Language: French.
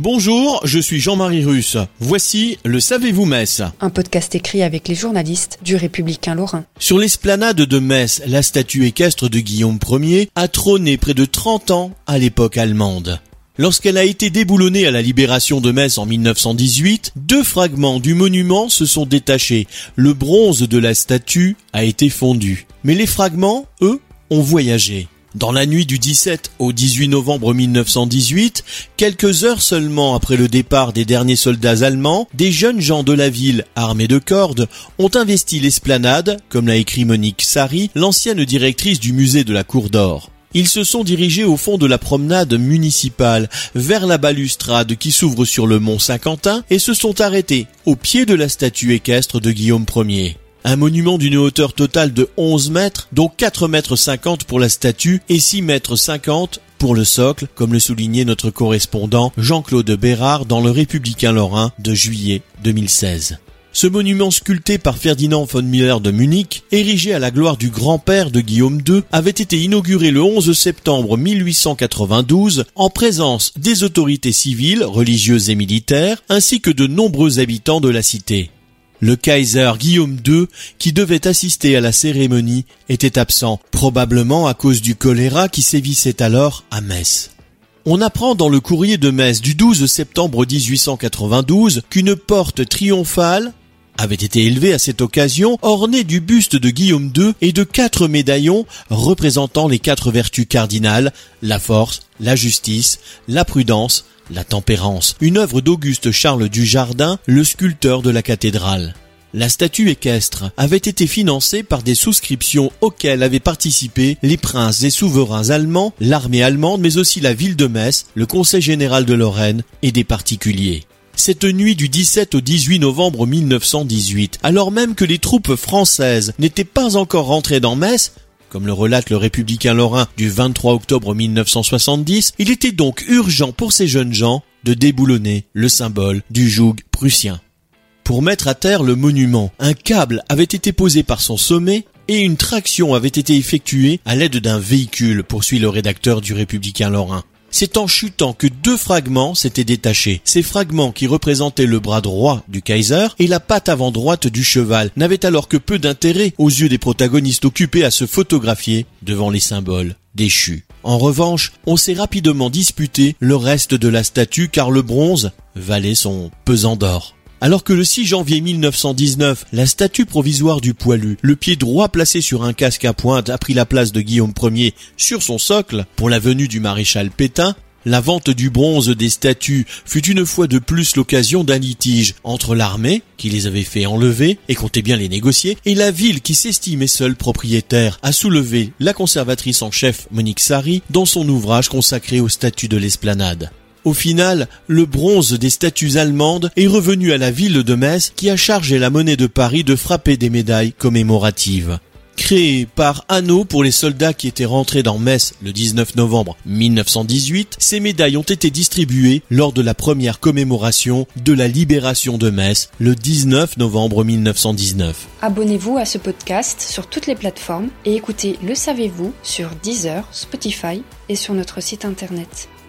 Bonjour, je suis Jean-Marie Russe. Voici le Savez-vous Metz Un podcast écrit avec les journalistes du Républicain Lorrain. Sur l'esplanade de Metz, la statue équestre de Guillaume Ier a trôné près de 30 ans à l'époque allemande. Lorsqu'elle a été déboulonnée à la libération de Metz en 1918, deux fragments du monument se sont détachés. Le bronze de la statue a été fondu. Mais les fragments, eux, ont voyagé. Dans la nuit du 17 au 18 novembre 1918, quelques heures seulement après le départ des derniers soldats allemands, des jeunes gens de la ville, armés de cordes, ont investi l'esplanade, comme l'a écrit Monique Sari, l'ancienne directrice du musée de la Cour d'Or. Ils se sont dirigés au fond de la promenade municipale, vers la balustrade qui s'ouvre sur le mont Saint-Quentin, et se sont arrêtés au pied de la statue équestre de Guillaume Ier. Un monument d'une hauteur totale de 11 mètres, dont 4 mètres 50 pour la statue et 6 mètres 50 pour le socle, comme le soulignait notre correspondant Jean-Claude Bérard dans le Républicain Lorrain de juillet 2016. Ce monument sculpté par Ferdinand von Miller de Munich, érigé à la gloire du grand-père de Guillaume II, avait été inauguré le 11 septembre 1892 en présence des autorités civiles, religieuses et militaires, ainsi que de nombreux habitants de la cité. Le Kaiser Guillaume II, qui devait assister à la cérémonie, était absent, probablement à cause du choléra qui sévissait alors à Metz. On apprend dans le courrier de Metz du 12 septembre 1892 qu'une porte triomphale avait été élevée à cette occasion, ornée du buste de Guillaume II et de quatre médaillons représentant les quatre vertus cardinales, la force, la justice, la prudence, la tempérance, une œuvre d'Auguste Charles Dujardin, le sculpteur de la cathédrale. La statue équestre avait été financée par des souscriptions auxquelles avaient participé les princes et souverains allemands, l'armée allemande, mais aussi la ville de Metz, le Conseil général de Lorraine et des particuliers cette nuit du 17 au 18 novembre 1918, alors même que les troupes françaises n'étaient pas encore rentrées dans Metz, comme le relate le républicain lorrain du 23 octobre 1970, il était donc urgent pour ces jeunes gens de déboulonner le symbole du joug prussien. Pour mettre à terre le monument, un câble avait été posé par son sommet et une traction avait été effectuée à l'aide d'un véhicule, poursuit le rédacteur du républicain lorrain. C'est en chutant que deux fragments s'étaient détachés. Ces fragments qui représentaient le bras droit du Kaiser et la patte avant droite du cheval n'avaient alors que peu d'intérêt aux yeux des protagonistes occupés à se photographier devant les symboles déchus. En revanche, on s'est rapidement disputé le reste de la statue car le bronze valait son pesant d'or. Alors que le 6 janvier 1919, la statue provisoire du poilu, le pied droit placé sur un casque à pointe, a pris la place de Guillaume Ier sur son socle pour la venue du maréchal Pétain, la vente du bronze des statues fut une fois de plus l'occasion d'un litige entre l'armée, qui les avait fait enlever et comptait bien les négocier, et la ville qui s'estimait seule propriétaire, a soulevé la conservatrice en chef Monique Sari dans son ouvrage consacré aux statues de l'esplanade. Au final, le bronze des statues allemandes est revenu à la ville de Metz qui a chargé la monnaie de Paris de frapper des médailles commémoratives. Créées par Anneau pour les soldats qui étaient rentrés dans Metz le 19 novembre 1918, ces médailles ont été distribuées lors de la première commémoration de la libération de Metz le 19 novembre 1919. Abonnez-vous à ce podcast sur toutes les plateformes et écoutez Le Savez-vous sur Deezer, Spotify et sur notre site internet.